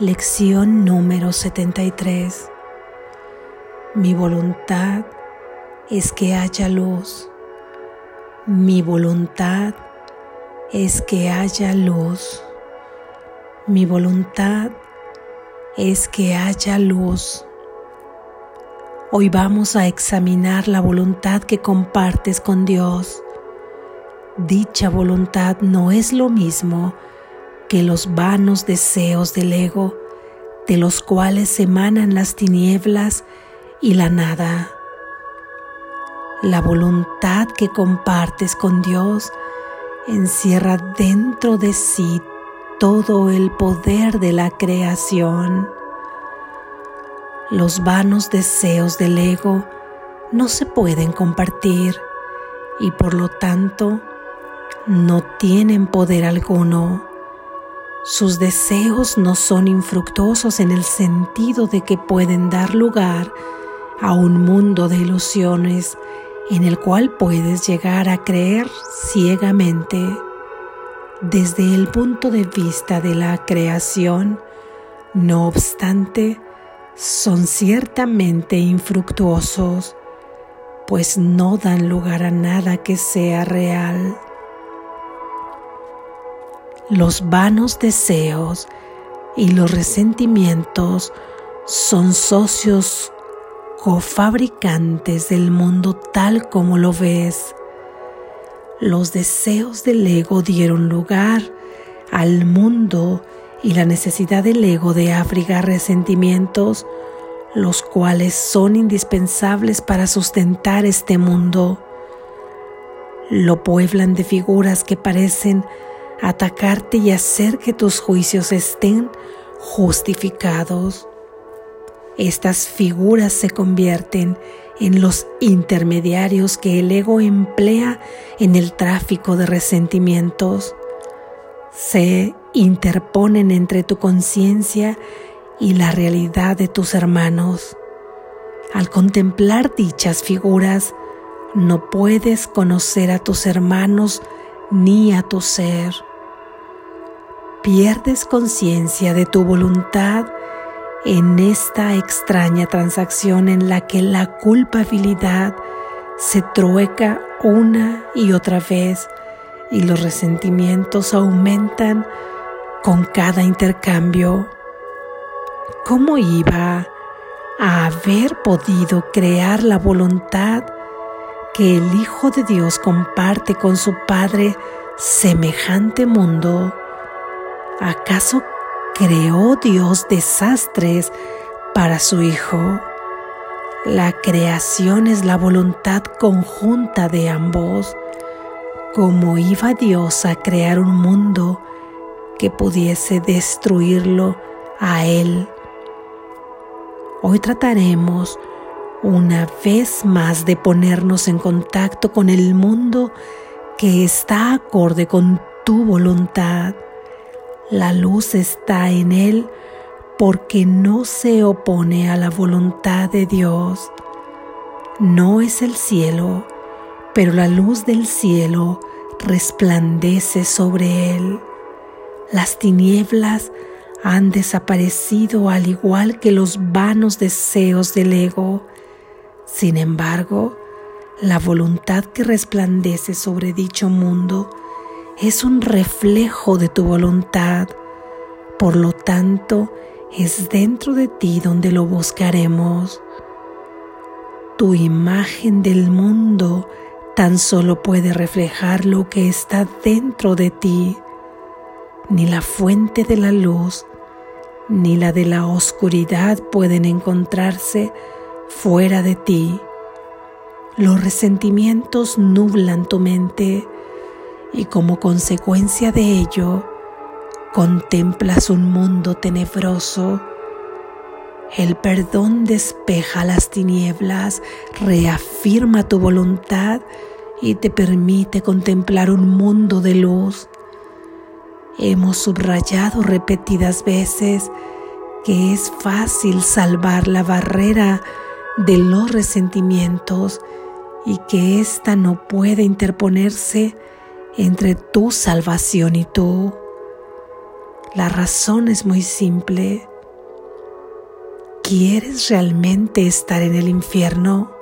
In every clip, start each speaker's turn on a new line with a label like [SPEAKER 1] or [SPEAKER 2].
[SPEAKER 1] Lección número 73. Mi voluntad es que haya luz. Mi voluntad es que haya luz. Mi voluntad es que haya luz. Hoy vamos a examinar la voluntad que compartes con Dios. Dicha voluntad no es lo mismo los vanos deseos del ego, de los cuales emanan las tinieblas y la nada. La voluntad que compartes con Dios encierra dentro de sí todo el poder de la creación. Los vanos deseos del ego no se pueden compartir y por lo tanto no tienen poder alguno. Sus deseos no son infructuosos en el sentido de que pueden dar lugar a un mundo de ilusiones en el cual puedes llegar a creer ciegamente. Desde el punto de vista de la creación, no obstante, son ciertamente infructuosos, pues no dan lugar a nada que sea real. Los vanos deseos y los resentimientos son socios cofabricantes del mundo tal como lo ves. Los deseos del ego dieron lugar al mundo y la necesidad del ego de abrigar resentimientos, los cuales son indispensables para sustentar este mundo. Lo pueblan de figuras que parecen atacarte y hacer que tus juicios estén justificados. Estas figuras se convierten en los intermediarios que el ego emplea en el tráfico de resentimientos. Se interponen entre tu conciencia y la realidad de tus hermanos. Al contemplar dichas figuras, no puedes conocer a tus hermanos ni a tu ser pierdes conciencia de tu voluntad en esta extraña transacción en la que la culpabilidad se trueca una y otra vez y los resentimientos aumentan con cada intercambio. ¿Cómo iba a haber podido crear la voluntad que el Hijo de Dios comparte con su Padre semejante mundo? ¿Acaso creó Dios desastres para su Hijo? La creación es la voluntad conjunta de ambos. ¿Cómo iba Dios a crear un mundo que pudiese destruirlo a Él? Hoy trataremos una vez más de ponernos en contacto con el mundo que está acorde con tu voluntad. La luz está en Él porque no se opone a la voluntad de Dios. No es el cielo, pero la luz del cielo resplandece sobre Él. Las tinieblas han desaparecido al igual que los vanos deseos del ego. Sin embargo, la voluntad que resplandece sobre dicho mundo es un reflejo de tu voluntad. Por lo tanto, es dentro de ti donde lo buscaremos. Tu imagen del mundo tan solo puede reflejar lo que está dentro de ti. Ni la fuente de la luz ni la de la oscuridad pueden encontrarse fuera de ti. Los resentimientos nublan tu mente y como consecuencia de ello contemplas un mundo tenebroso. El perdón despeja las tinieblas, reafirma tu voluntad y te permite contemplar un mundo de luz. Hemos subrayado repetidas veces que es fácil salvar la barrera de los resentimientos y que ésta no puede interponerse entre tu salvación y tú. La razón es muy simple. ¿Quieres realmente estar en el infierno?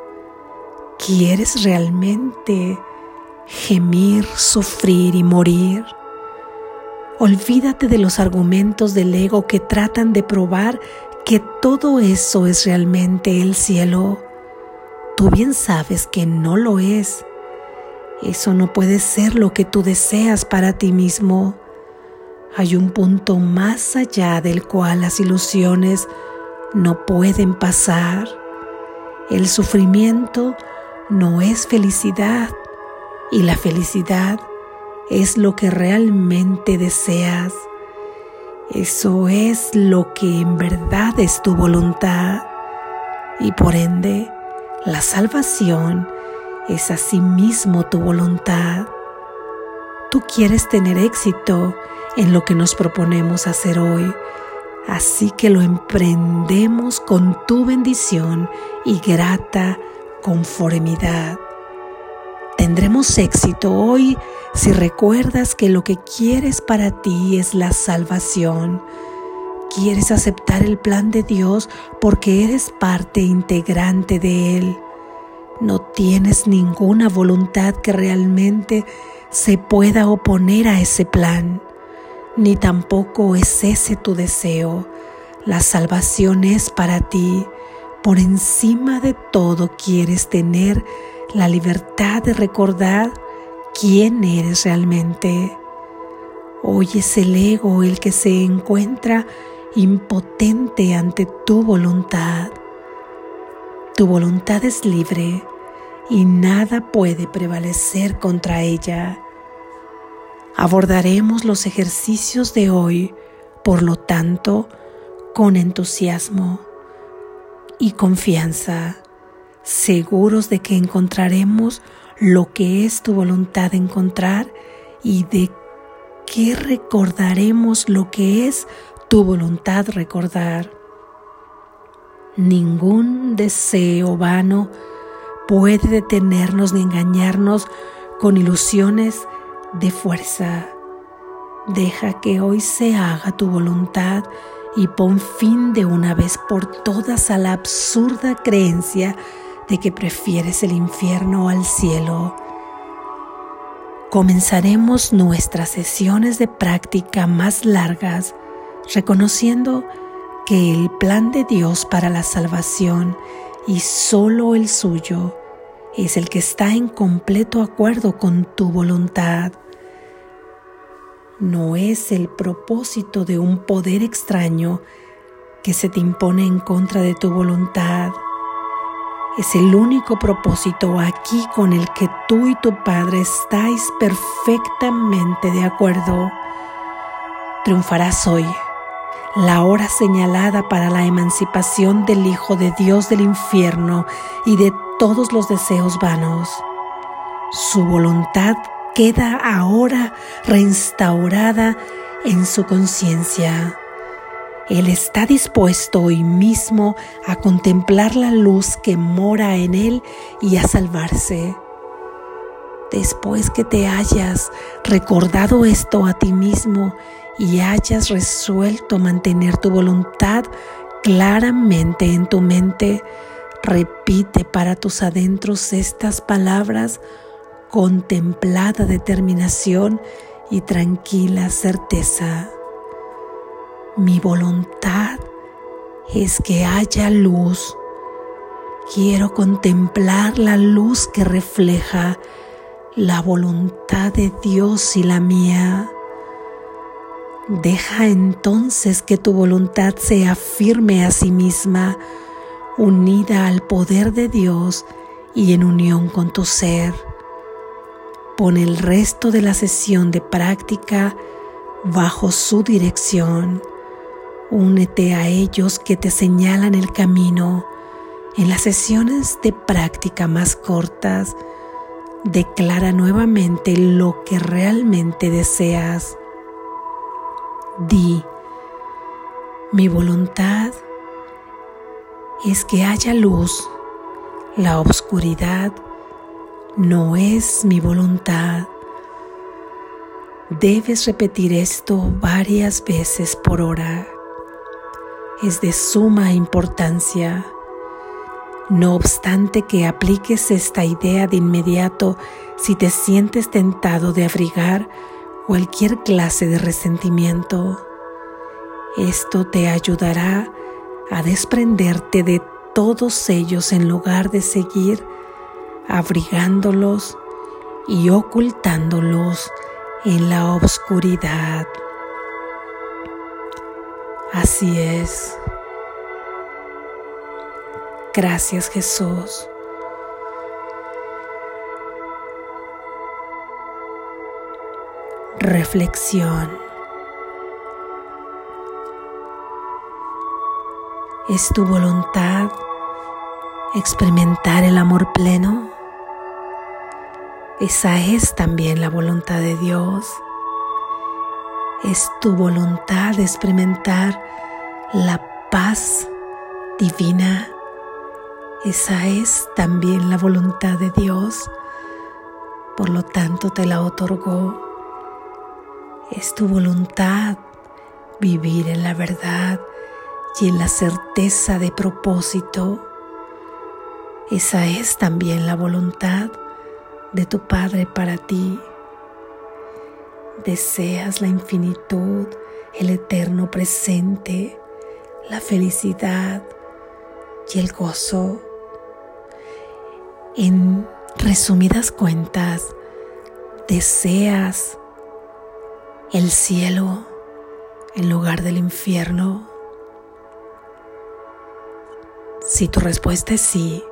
[SPEAKER 1] ¿Quieres realmente gemir, sufrir y morir? Olvídate de los argumentos del ego que tratan de probar que todo eso es realmente el cielo. Tú bien sabes que no lo es. Eso no puede ser lo que tú deseas para ti mismo. Hay un punto más allá del cual las ilusiones no pueden pasar. El sufrimiento no es felicidad y la felicidad es lo que realmente deseas. Eso es lo que en verdad es tu voluntad y por ende la salvación es asimismo tu voluntad. Tú quieres tener éxito en lo que nos proponemos hacer hoy, así que lo emprendemos con tu bendición y grata conformidad. Tendremos éxito hoy si recuerdas que lo que quieres para ti es la salvación. Quieres aceptar el plan de Dios porque eres parte integrante de Él. No tienes ninguna voluntad que realmente se pueda oponer a ese plan, ni tampoco es ese tu deseo. La salvación es para ti. Por encima de todo quieres tener la libertad de recordar quién eres realmente. Hoy es el ego el que se encuentra impotente ante tu voluntad. Tu voluntad es libre y nada puede prevalecer contra ella. Abordaremos los ejercicios de hoy, por lo tanto, con entusiasmo y confianza seguros de que encontraremos lo que es tu voluntad encontrar y de que recordaremos lo que es tu voluntad recordar. Ningún deseo vano puede detenernos ni engañarnos con ilusiones de fuerza. Deja que hoy se haga tu voluntad y pon fin de una vez por todas a la absurda creencia de que prefieres el infierno al cielo, comenzaremos nuestras sesiones de práctica más largas reconociendo que el plan de Dios para la salvación y solo el suyo es el que está en completo acuerdo con tu voluntad. No es el propósito de un poder extraño que se te impone en contra de tu voluntad es el único propósito aquí con el que tú y tu Padre estáis perfectamente de acuerdo. Triunfarás hoy, la hora señalada para la emancipación del Hijo de Dios del infierno y de todos los deseos vanos. Su voluntad queda ahora reinstaurada en su conciencia él está dispuesto hoy mismo a contemplar la luz que mora en Él y a salvarse. Después que te hayas recordado esto a ti mismo y hayas resuelto mantener tu voluntad claramente en tu mente, repite para tus adentros estas palabras con templada determinación y tranquila certeza. Mi voluntad es que haya luz. Quiero contemplar la luz que refleja la voluntad de Dios y la mía. Deja entonces que tu voluntad se afirme a sí misma, unida al poder de Dios y en unión con tu ser. Pon el resto de la sesión de práctica bajo su dirección Únete a ellos que te señalan el camino. En las sesiones de práctica más cortas, declara nuevamente lo que realmente deseas. Di, mi voluntad es que haya luz. La oscuridad no es mi voluntad. Debes repetir esto varias veces por hora. Es de suma importancia. No obstante que apliques esta idea de inmediato si te sientes tentado de abrigar cualquier clase de resentimiento. Esto te ayudará a desprenderte de todos ellos en lugar de seguir abrigándolos y ocultándolos en la oscuridad. Así es. Gracias Jesús. Reflexión. ¿Es tu voluntad experimentar el amor pleno? Esa es también la voluntad de Dios. Es tu voluntad experimentar la paz divina. Esa es también la voluntad de Dios. Por lo tanto te la otorgó. Es tu voluntad vivir en la verdad y en la certeza de propósito. Esa es también la voluntad de tu Padre para ti. Deseas la infinitud, el eterno presente, la felicidad y el gozo. En resumidas cuentas, deseas el cielo en lugar del infierno. Si tu respuesta es sí,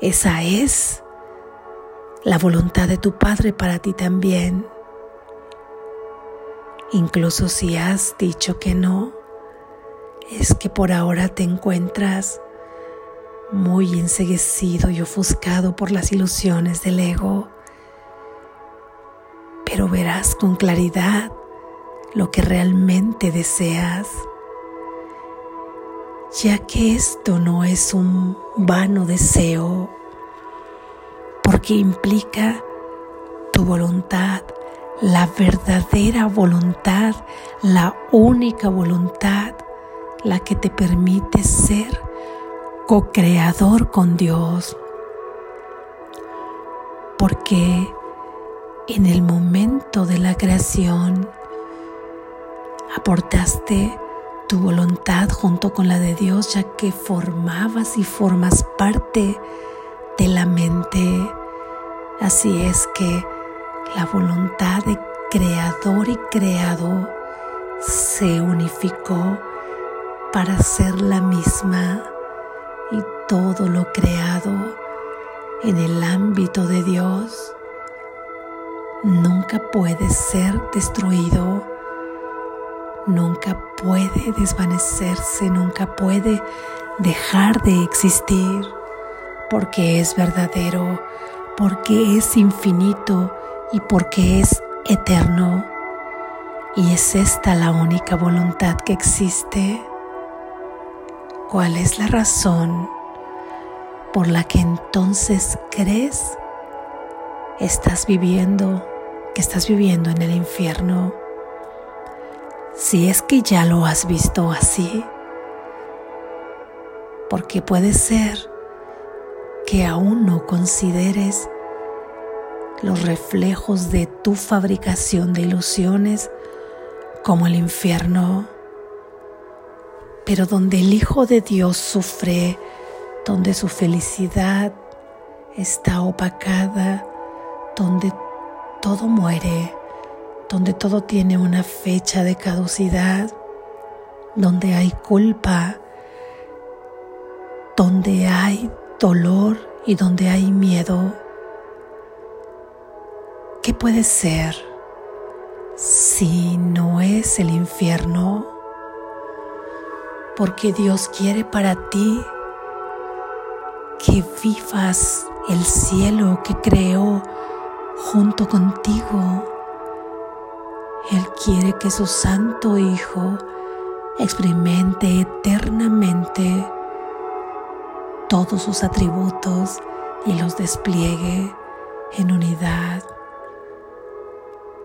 [SPEAKER 1] esa es la voluntad de tu Padre para ti también. Incluso si has dicho que no, es que por ahora te encuentras muy enseguecido y ofuscado por las ilusiones del ego, pero verás con claridad lo que realmente deseas, ya que esto no es un vano deseo, porque implica tu voluntad, la verdadera voluntad, la única voluntad, la que te permite ser co-creador con Dios. Porque en el momento de la creación aportaste tu voluntad junto con la de Dios, ya que formabas y formas parte de la mente. Así es que la voluntad de creador y creado se unificó para ser la misma y todo lo creado en el ámbito de Dios nunca puede ser destruido, nunca puede desvanecerse, nunca puede dejar de existir porque es verdadero, porque es infinito y porque es eterno. Y es esta la única voluntad que existe. ¿Cuál es la razón por la que entonces crees estás viviendo, que estás viviendo en el infierno? Si es que ya lo has visto así, porque puede ser que aún no consideres los reflejos de tu fabricación de ilusiones como el infierno, pero donde el Hijo de Dios sufre, donde su felicidad está opacada, donde todo muere, donde todo tiene una fecha de caducidad, donde hay culpa, donde hay dolor y donde hay miedo. ¿Qué puede ser si no es el infierno? Porque Dios quiere para ti que vivas el cielo que creó junto contigo. Él quiere que su Santo Hijo experimente eternamente todos sus atributos y los despliegue en unidad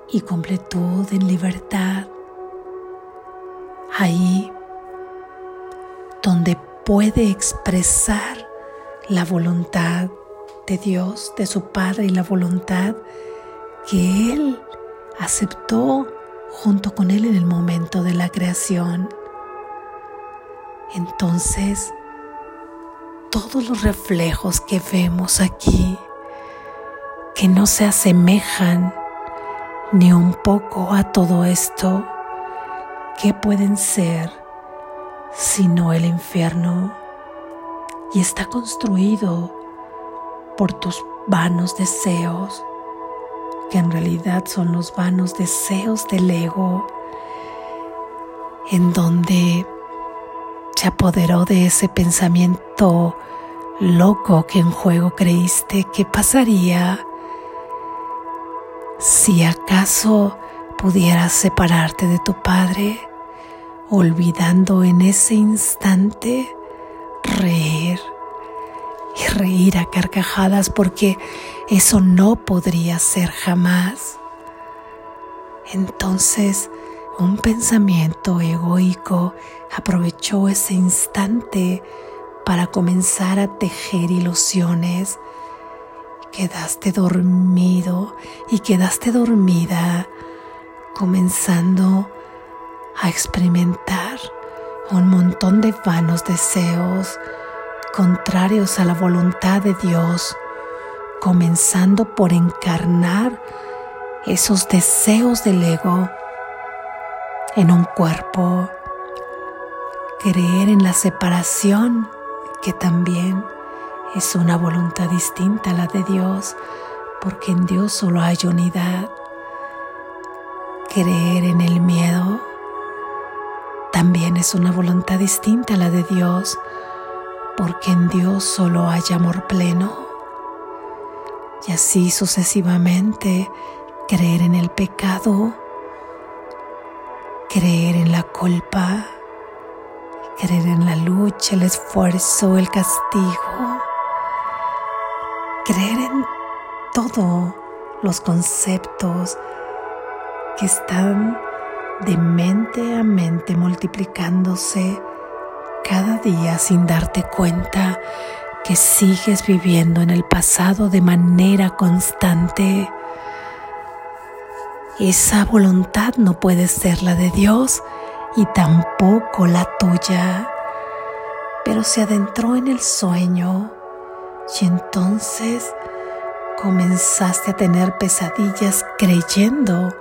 [SPEAKER 1] y completud en libertad. Ahí donde puede expresar la voluntad de Dios, de su Padre y la voluntad que Él aceptó junto con Él en el momento de la creación. Entonces, todos los reflejos que vemos aquí, que no se asemejan ni un poco a todo esto, ¿qué pueden ser sino el infierno? Y está construido por tus vanos deseos, que en realidad son los vanos deseos del ego, en donde se apoderó de ese pensamiento loco que en juego creíste que pasaría si acaso pudieras separarte de tu Padre, olvidando en ese instante reír y reír a carcajadas porque eso no podría ser jamás. Entonces, un pensamiento egoico aprovechó ese instante para comenzar a tejer ilusiones. Quedaste dormido y quedaste dormida comenzando a experimentar un montón de vanos deseos contrarios a la voluntad de Dios, comenzando por encarnar esos deseos del ego en un cuerpo, creer en la separación que también es una voluntad distinta a la de Dios, porque en Dios solo hay unidad. Creer en el miedo también es una voluntad distinta a la de Dios, porque en Dios solo hay amor pleno. Y así sucesivamente, creer en el pecado, creer en la culpa, creer en la lucha, el esfuerzo, el castigo, creer en todos los conceptos que están de mente a mente multiplicándose cada día sin darte cuenta que sigues viviendo en el pasado de manera constante. Esa voluntad no puede ser la de Dios y tampoco la tuya, pero se adentró en el sueño y entonces comenzaste a tener pesadillas creyendo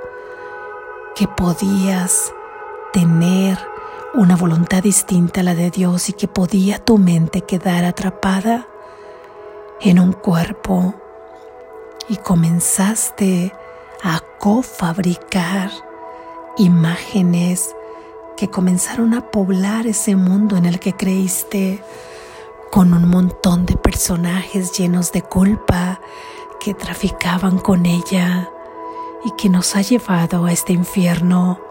[SPEAKER 1] que podías tener una voluntad distinta a la de Dios y que podía tu mente quedar atrapada en un cuerpo. Y comenzaste a cofabricar imágenes que comenzaron a poblar ese mundo en el que creíste con un montón de personajes llenos de culpa que traficaban con ella y que nos ha llevado a este infierno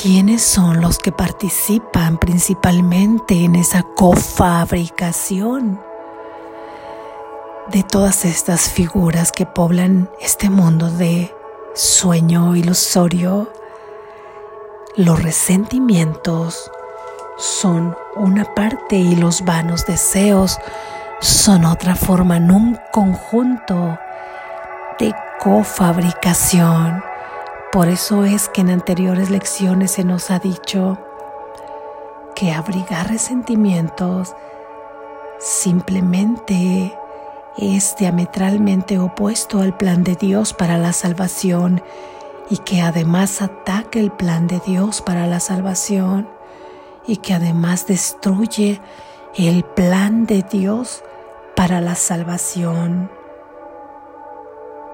[SPEAKER 1] ¿Quiénes son los que participan principalmente en esa cofabricación de todas estas figuras que poblan este mundo de sueño ilusorio? Los resentimientos son una parte y los vanos deseos son otra forma en un conjunto de cofabricación por eso es que en anteriores lecciones se nos ha dicho que abrigar resentimientos simplemente es diametralmente opuesto al plan de Dios para la salvación y que además ataca el plan de Dios para la salvación y que además destruye el plan de Dios para la salvación.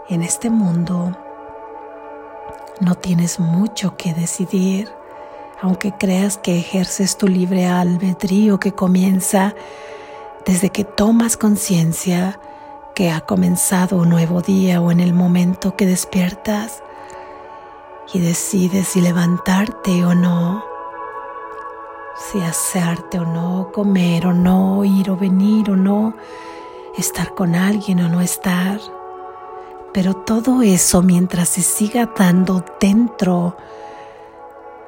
[SPEAKER 1] En este mundo no tienes mucho que decidir, aunque creas que ejerces tu libre albedrío que comienza desde que tomas conciencia que ha comenzado un nuevo día o en el momento que despiertas y decides si levantarte o no, si hacerte o no, comer o no, ir o venir o no, estar con alguien o no estar Pero todo eso mientras se siga dando dentro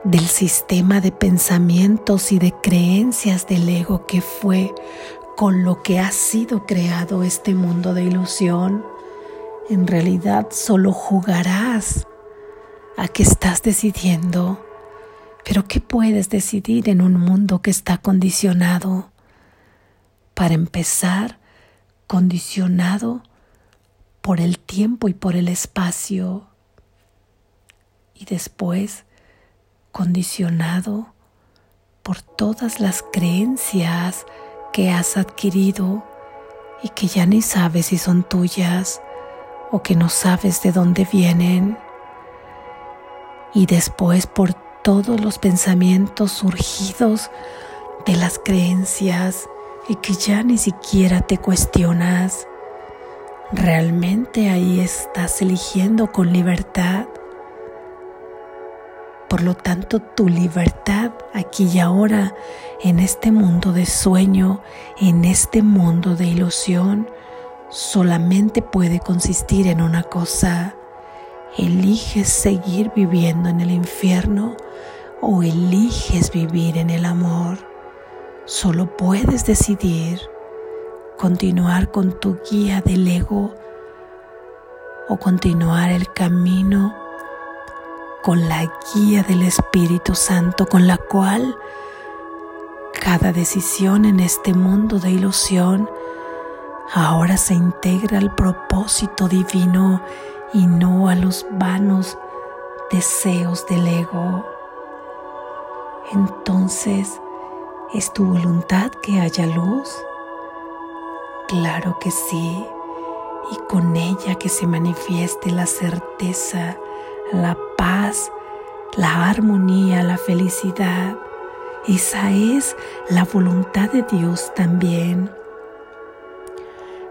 [SPEAKER 1] del sistema de pensamientos y de creencias del ego que fue con lo que ha sido creado este mundo de ilusión, en realidad solo jugarás a que estás decidiendo. Pero ¿qué puedes decidir en un mundo que está condicionado? Para empezar, condicionado por el tiempo y por el espacio. Y después, condicionado por todas las creencias que has adquirido y que ya ni sabes si son tuyas o que no sabes de dónde vienen. Y después por todos los pensamientos surgidos de las creencias y que ya ni siquiera te cuestionas. Realmente ahí estás eligiendo con libertad por lo tanto, tu libertad aquí y ahora, en este mundo de sueño, en este mundo de ilusión, solamente puede consistir en una cosa. ¿Eliges seguir viviendo en el infierno o eliges vivir en el amor? Solo puedes decidir continuar con tu guía del ego o continuar el camino con la guía del Espíritu Santo con la cual cada decisión en este mundo de ilusión ahora se integra al propósito divino y no a los vanos deseos del ego. Entonces, ¿es tu voluntad que haya luz? Claro que sí, y con ella que se manifieste la certeza la paz, la armonía, la felicidad. Esa es la voluntad de Dios también.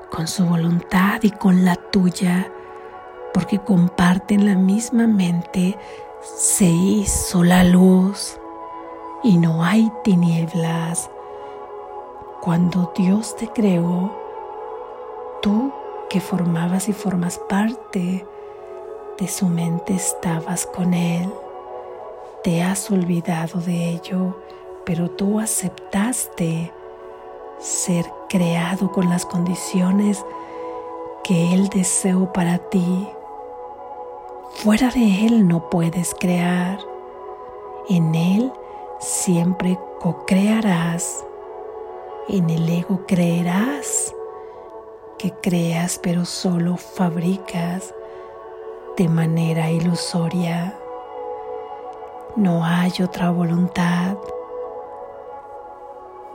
[SPEAKER 1] Con su voluntad y con la tuya, porque comparten la misma mente, se hizo la luz y no hay tinieblas. Cuando Dios te creó, tú que formabas y formas parte de su mente estabas con Él. Te has olvidado de ello, pero tú aceptaste ser creado con las condiciones que Él deseó para ti. Fuera de Él no puedes crear. En Él siempre co-crearás. En el ego creerás creas, pero solo fabricas de manera ilusoria. No hay otra voluntad.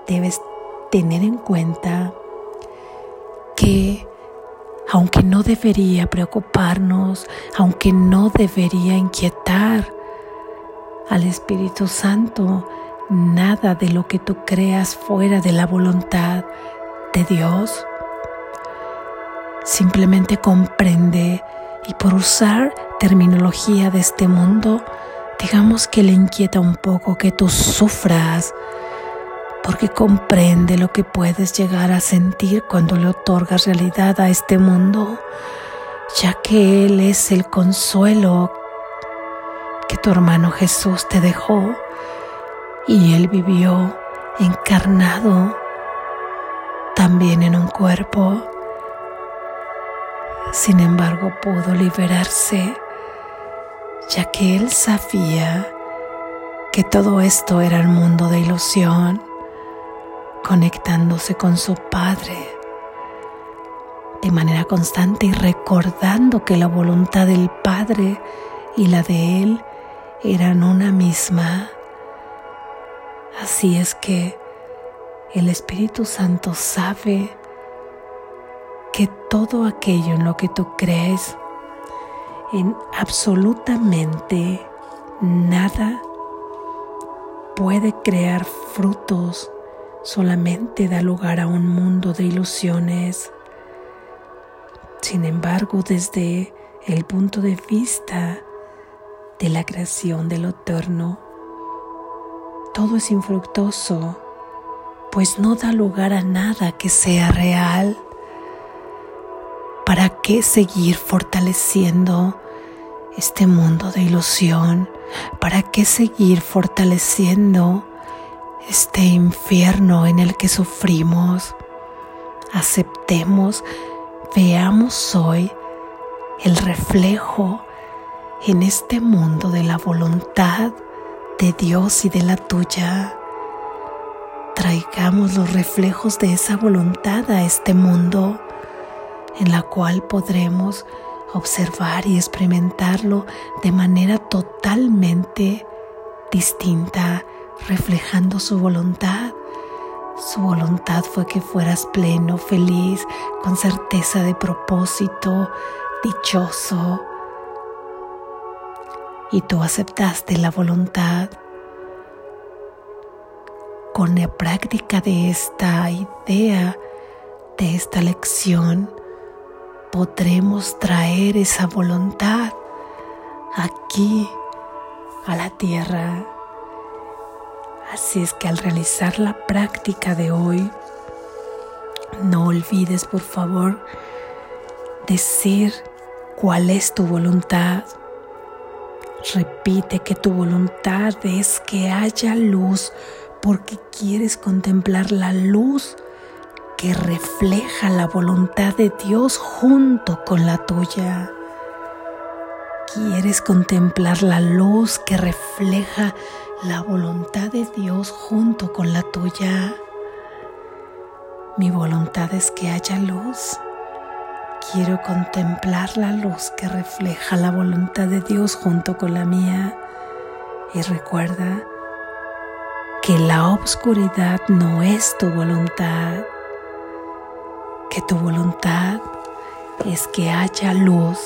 [SPEAKER 1] Debes tener en cuenta que aunque no debería preocuparnos, aunque no debería inquietar al Espíritu Santo, nada de lo que tú creas fuera de la voluntad de Dios. Simplemente comprende y por usar terminología de este mundo, digamos que le inquieta un poco que tú sufras, porque comprende lo que puedes llegar a sentir cuando le otorgas realidad a este mundo, ya que Él es el consuelo que tu hermano Jesús te dejó y Él vivió encarnado también en un cuerpo sin embargo, pudo liberarse, ya que él sabía que todo esto era el mundo de ilusión, conectándose con su Padre de manera constante y recordando que la voluntad del Padre y la de Él eran una misma. Así es que el Espíritu Santo sabe que todo aquello en lo que tú crees, en absolutamente nada, puede crear frutos, solamente da lugar a un mundo de ilusiones. Sin embargo, desde el punto de vista de la creación de lo eterno, todo es infructuoso, pues no da lugar a nada que sea real. ¿Para qué seguir fortaleciendo este mundo de ilusión? ¿Para qué seguir fortaleciendo este infierno en el que sufrimos? Aceptemos, veamos hoy el reflejo en este mundo de la voluntad de Dios y de la tuya. Traigamos los reflejos de esa voluntad a este mundo en la cual podremos observar y experimentarlo de manera totalmente distinta, reflejando su voluntad. Su voluntad fue que fueras pleno, feliz, con certeza de propósito, dichoso. Y tú aceptaste la voluntad. Con la práctica de esta idea, de esta lección, podremos traer esa voluntad aquí a la tierra. Así es que al realizar la práctica de hoy, no olvides por favor decir cuál es tu voluntad. Repite que tu voluntad es que haya luz porque quieres contemplar la luz que refleja la voluntad de Dios junto con la tuya. Quieres contemplar la luz que refleja la voluntad de Dios junto con la tuya. Mi voluntad es que haya luz. Quiero contemplar la luz que refleja la voluntad de Dios junto con la mía. Y recuerda que la oscuridad no es tu voluntad que tu voluntad es que haya luz.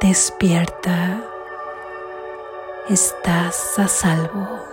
[SPEAKER 1] Despierta, estás a salvo.